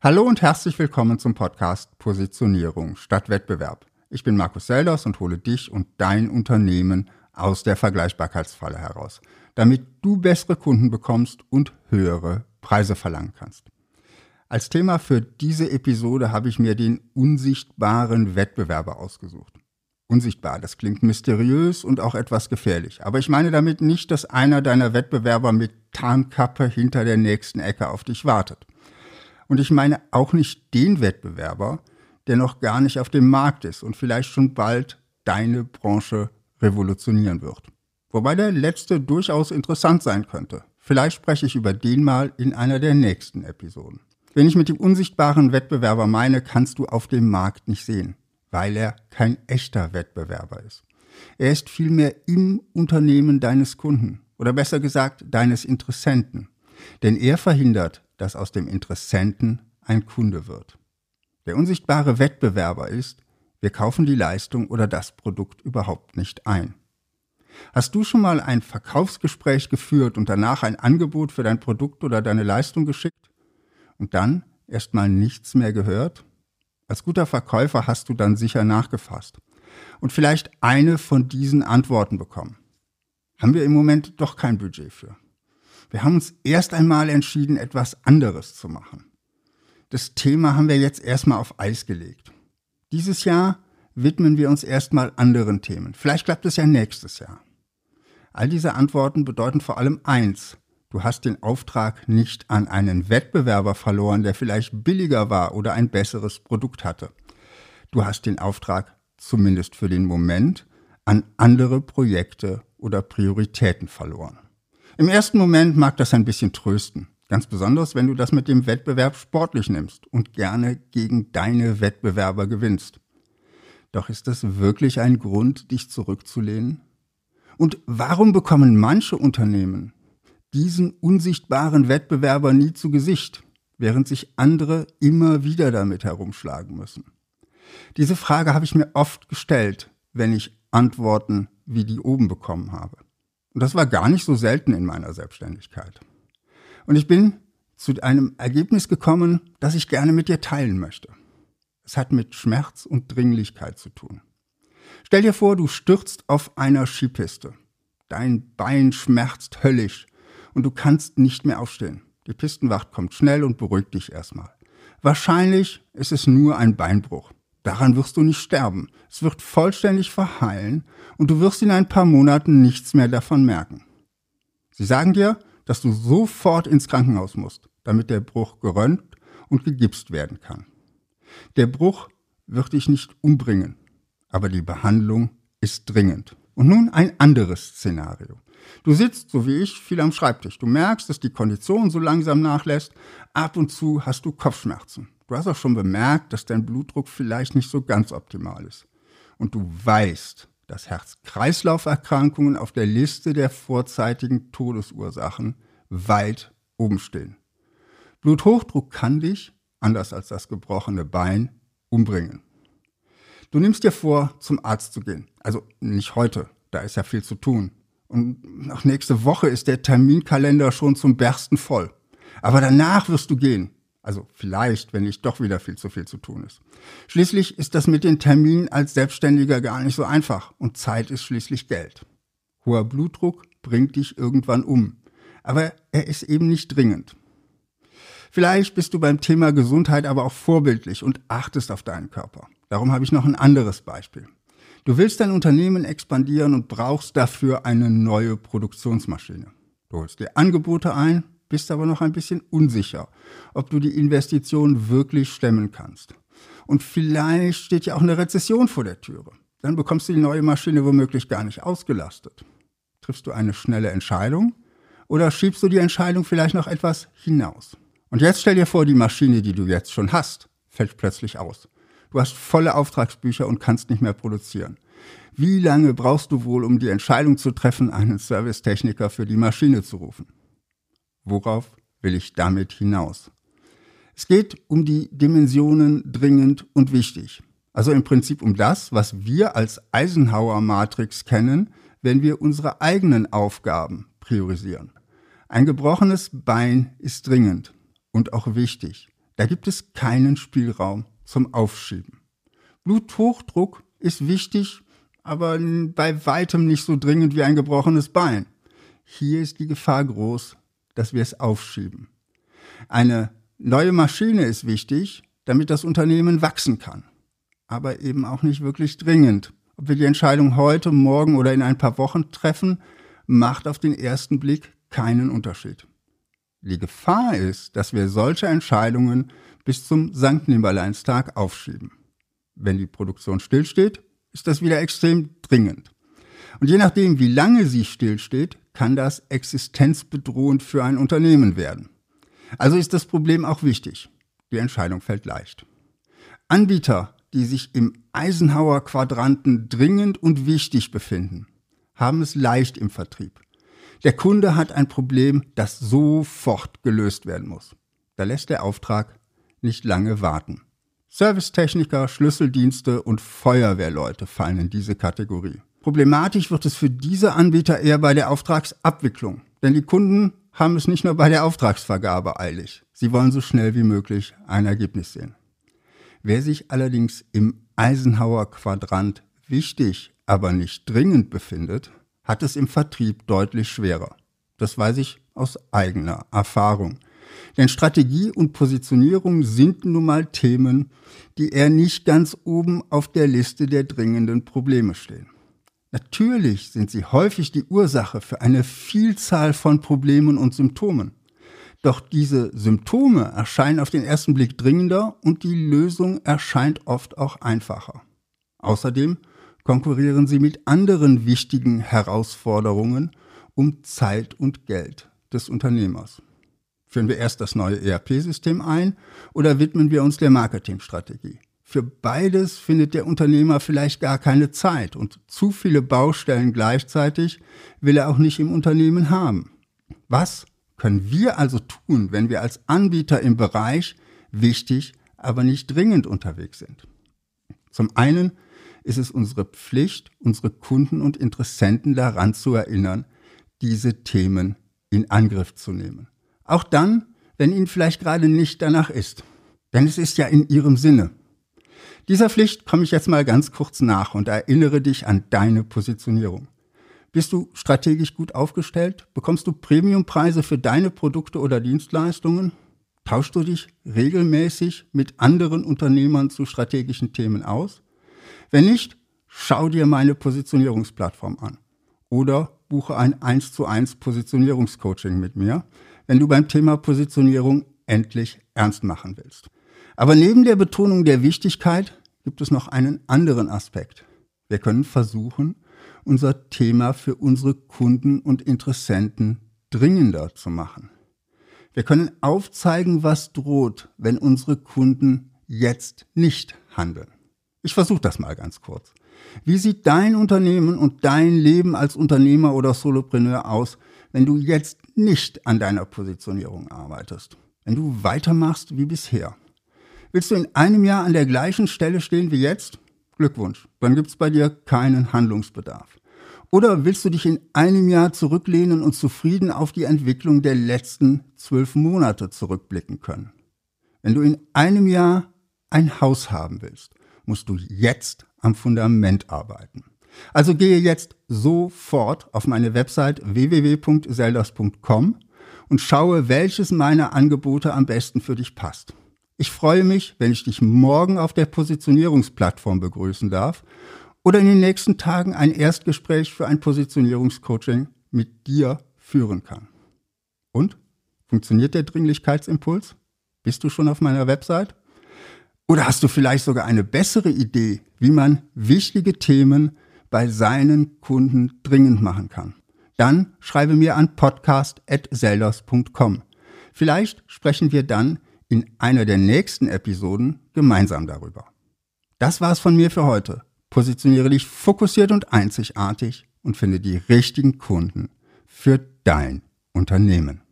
Hallo und herzlich willkommen zum Podcast Positionierung statt Wettbewerb. Ich bin Markus Selders und hole dich und dein Unternehmen aus der Vergleichbarkeitsfalle heraus, damit du bessere Kunden bekommst und höhere Preise verlangen kannst. Als Thema für diese Episode habe ich mir den unsichtbaren Wettbewerber ausgesucht. Unsichtbar, das klingt mysteriös und auch etwas gefährlich. Aber ich meine damit nicht, dass einer deiner Wettbewerber mit Tarnkappe hinter der nächsten Ecke auf dich wartet. Und ich meine auch nicht den Wettbewerber, der noch gar nicht auf dem Markt ist und vielleicht schon bald deine Branche revolutionieren wird. Wobei der letzte durchaus interessant sein könnte. Vielleicht spreche ich über den mal in einer der nächsten Episoden. Wenn ich mit dem unsichtbaren Wettbewerber meine, kannst du auf dem Markt nicht sehen, weil er kein echter Wettbewerber ist. Er ist vielmehr im Unternehmen deines Kunden oder besser gesagt deines Interessenten. Denn er verhindert, dass aus dem Interessenten ein Kunde wird. Der unsichtbare Wettbewerber ist, wir kaufen die Leistung oder das Produkt überhaupt nicht ein. Hast du schon mal ein Verkaufsgespräch geführt und danach ein Angebot für dein Produkt oder deine Leistung geschickt und dann erst mal nichts mehr gehört? Als guter Verkäufer hast du dann sicher nachgefasst und vielleicht eine von diesen Antworten bekommen. Haben wir im Moment doch kein Budget für. Wir haben uns erst einmal entschieden, etwas anderes zu machen. Das Thema haben wir jetzt erstmal auf Eis gelegt. Dieses Jahr widmen wir uns erstmal anderen Themen. Vielleicht klappt es ja nächstes Jahr. All diese Antworten bedeuten vor allem eins. Du hast den Auftrag nicht an einen Wettbewerber verloren, der vielleicht billiger war oder ein besseres Produkt hatte. Du hast den Auftrag, zumindest für den Moment, an andere Projekte oder Prioritäten verloren. Im ersten Moment mag das ein bisschen trösten. Ganz besonders, wenn du das mit dem Wettbewerb sportlich nimmst und gerne gegen deine Wettbewerber gewinnst. Doch ist das wirklich ein Grund, dich zurückzulehnen? Und warum bekommen manche Unternehmen diesen unsichtbaren Wettbewerber nie zu Gesicht, während sich andere immer wieder damit herumschlagen müssen? Diese Frage habe ich mir oft gestellt, wenn ich Antworten wie die oben bekommen habe. Und das war gar nicht so selten in meiner Selbstständigkeit. Und ich bin zu einem Ergebnis gekommen, das ich gerne mit dir teilen möchte. Es hat mit Schmerz und Dringlichkeit zu tun. Stell dir vor, du stürzt auf einer Skipiste. Dein Bein schmerzt höllisch und du kannst nicht mehr aufstehen. Die Pistenwacht kommt schnell und beruhigt dich erstmal. Wahrscheinlich ist es nur ein Beinbruch. Daran wirst du nicht sterben. Es wird vollständig verheilen und du wirst in ein paar Monaten nichts mehr davon merken. Sie sagen dir, dass du sofort ins Krankenhaus musst, damit der Bruch gerönt und gegipst werden kann. Der Bruch wird dich nicht umbringen, aber die Behandlung ist dringend. Und nun ein anderes Szenario. Du sitzt, so wie ich, viel am Schreibtisch. Du merkst, dass die Kondition so langsam nachlässt. Ab und zu hast du Kopfschmerzen. Du hast auch schon bemerkt, dass dein Blutdruck vielleicht nicht so ganz optimal ist. Und du weißt, dass Herz-Kreislauf-Erkrankungen auf der Liste der vorzeitigen Todesursachen weit oben stehen. Bluthochdruck kann dich, anders als das gebrochene Bein, umbringen. Du nimmst dir vor, zum Arzt zu gehen. Also nicht heute, da ist ja viel zu tun. Und nach nächste Woche ist der Terminkalender schon zum Bersten voll. Aber danach wirst du gehen. Also vielleicht, wenn nicht doch wieder viel zu viel zu tun ist. Schließlich ist das mit den Terminen als Selbstständiger gar nicht so einfach und Zeit ist schließlich Geld. Hoher Blutdruck bringt dich irgendwann um, aber er ist eben nicht dringend. Vielleicht bist du beim Thema Gesundheit aber auch vorbildlich und achtest auf deinen Körper. Darum habe ich noch ein anderes Beispiel. Du willst dein Unternehmen expandieren und brauchst dafür eine neue Produktionsmaschine. Du holst dir Angebote ein, bist aber noch ein bisschen unsicher, ob du die Investition wirklich stemmen kannst. Und vielleicht steht ja auch eine Rezession vor der Türe. Dann bekommst du die neue Maschine womöglich gar nicht ausgelastet. Triffst du eine schnelle Entscheidung oder schiebst du die Entscheidung vielleicht noch etwas hinaus? Und jetzt stell dir vor, die Maschine, die du jetzt schon hast, fällt plötzlich aus. Du hast volle Auftragsbücher und kannst nicht mehr produzieren. Wie lange brauchst du wohl, um die Entscheidung zu treffen, einen Servicetechniker für die Maschine zu rufen? Worauf will ich damit hinaus? Es geht um die Dimensionen dringend und wichtig. Also im Prinzip um das, was wir als Eisenhower-Matrix kennen, wenn wir unsere eigenen Aufgaben priorisieren. Ein gebrochenes Bein ist dringend und auch wichtig, Da gibt es keinen Spielraum zum Aufschieben. Bluthochdruck ist wichtig, aber bei weitem nicht so dringend wie ein gebrochenes Bein. Hier ist die Gefahr groß, dass wir es aufschieben. Eine neue Maschine ist wichtig, damit das Unternehmen wachsen kann, aber eben auch nicht wirklich dringend. Ob wir die Entscheidung heute, morgen oder in ein paar Wochen treffen, macht auf den ersten Blick keinen Unterschied. Die Gefahr ist, dass wir solche Entscheidungen bis zum St. Nimmerleinstag aufschieben. Wenn die Produktion stillsteht, ist das wieder extrem dringend. Und je nachdem, wie lange sie stillsteht, kann das existenzbedrohend für ein Unternehmen werden. Also ist das Problem auch wichtig. Die Entscheidung fällt leicht. Anbieter, die sich im Eisenhower Quadranten dringend und wichtig befinden, haben es leicht im Vertrieb. Der Kunde hat ein Problem, das sofort gelöst werden muss. Da lässt der Auftrag nicht lange warten. Servicetechniker, Schlüsseldienste und Feuerwehrleute fallen in diese Kategorie. Problematisch wird es für diese Anbieter eher bei der Auftragsabwicklung, denn die Kunden haben es nicht nur bei der Auftragsvergabe eilig. Sie wollen so schnell wie möglich ein Ergebnis sehen. Wer sich allerdings im Eisenhower Quadrant wichtig, aber nicht dringend befindet, hat es im Vertrieb deutlich schwerer. Das weiß ich aus eigener Erfahrung. Denn Strategie und Positionierung sind nun mal Themen, die eher nicht ganz oben auf der Liste der dringenden Probleme stehen. Natürlich sind sie häufig die Ursache für eine Vielzahl von Problemen und Symptomen. Doch diese Symptome erscheinen auf den ersten Blick dringender und die Lösung erscheint oft auch einfacher. Außerdem konkurrieren sie mit anderen wichtigen Herausforderungen um Zeit und Geld des Unternehmers. Führen wir erst das neue ERP-System ein oder widmen wir uns der Marketingstrategie? Für beides findet der Unternehmer vielleicht gar keine Zeit und zu viele Baustellen gleichzeitig will er auch nicht im Unternehmen haben. Was können wir also tun, wenn wir als Anbieter im Bereich wichtig, aber nicht dringend unterwegs sind? Zum einen ist es unsere Pflicht, unsere Kunden und Interessenten daran zu erinnern, diese Themen in Angriff zu nehmen. Auch dann, wenn ihnen vielleicht gerade nicht danach ist. Denn es ist ja in ihrem Sinne. Dieser Pflicht komme ich jetzt mal ganz kurz nach und erinnere dich an deine Positionierung. Bist du strategisch gut aufgestellt? Bekommst du Premiumpreise für deine Produkte oder Dienstleistungen? Tauschst du dich regelmäßig mit anderen Unternehmern zu strategischen Themen aus? Wenn nicht, schau dir meine Positionierungsplattform an oder buche ein 1 zu 1 Positionierungscoaching mit mir, wenn du beim Thema Positionierung endlich ernst machen willst. Aber neben der Betonung der Wichtigkeit gibt es noch einen anderen Aspekt. Wir können versuchen, unser Thema für unsere Kunden und Interessenten dringender zu machen. Wir können aufzeigen, was droht, wenn unsere Kunden jetzt nicht handeln. Ich versuche das mal ganz kurz. Wie sieht dein Unternehmen und dein Leben als Unternehmer oder Solopreneur aus, wenn du jetzt nicht an deiner Positionierung arbeitest? Wenn du weitermachst wie bisher? Willst du in einem Jahr an der gleichen Stelle stehen wie jetzt? Glückwunsch, dann gibt es bei dir keinen Handlungsbedarf. Oder willst du dich in einem Jahr zurücklehnen und zufrieden auf die Entwicklung der letzten zwölf Monate zurückblicken können? Wenn du in einem Jahr ein Haus haben willst, musst du jetzt am Fundament arbeiten. Also gehe jetzt sofort auf meine Website www.seldas.com und schaue, welches meiner Angebote am besten für dich passt. Ich freue mich, wenn ich dich morgen auf der Positionierungsplattform begrüßen darf oder in den nächsten Tagen ein Erstgespräch für ein Positionierungscoaching mit dir führen kann. Und? Funktioniert der Dringlichkeitsimpuls? Bist du schon auf meiner Website? Oder hast du vielleicht sogar eine bessere Idee, wie man wichtige Themen bei seinen Kunden dringend machen kann? Dann schreibe mir an podcast.sellers.com. Vielleicht sprechen wir dann in einer der nächsten Episoden gemeinsam darüber. Das war's von mir für heute. Positioniere dich fokussiert und einzigartig und finde die richtigen Kunden für dein Unternehmen.